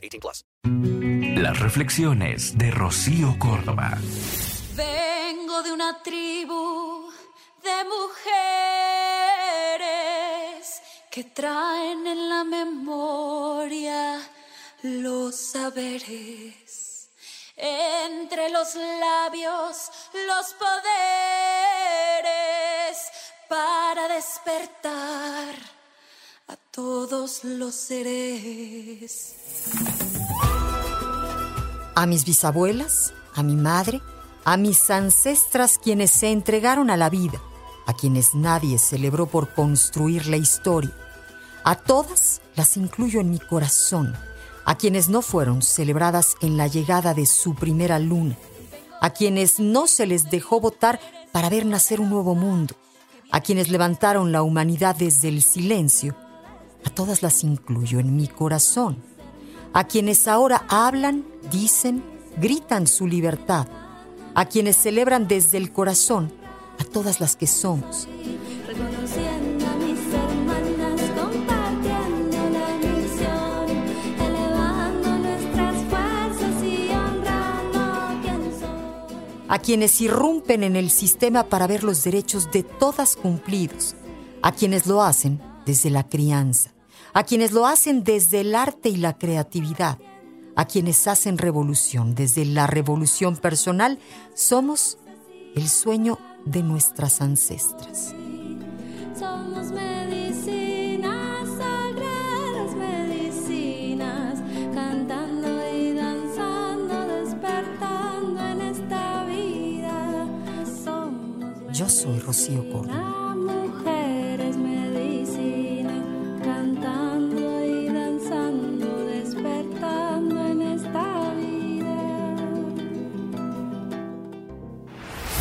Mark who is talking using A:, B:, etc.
A: 18 plus.
B: Las reflexiones de Rocío Córdoba.
C: Vengo de una tribu de mujeres que traen en la memoria los saberes entre los labios los poderes para despertar todos los seres.
D: A mis bisabuelas, a mi madre, a mis ancestras quienes se entregaron a la vida, a quienes nadie celebró por construir la historia. A todas las incluyo en mi corazón a quienes no fueron celebradas en la llegada de su primera luna, a quienes no se les dejó votar para ver nacer un nuevo mundo, a quienes levantaron la humanidad desde el silencio, a todas las incluyo en mi corazón, a quienes ahora hablan, dicen, gritan su libertad, a quienes celebran desde el corazón, a todas las que somos, a quienes irrumpen en el sistema para ver los derechos de todas cumplidos, a quienes lo hacen desde la crianza, a quienes lo hacen desde el arte y la creatividad, a quienes hacen revolución desde la revolución personal, somos el sueño de nuestras ancestras. Yo soy Rocío Córdoba.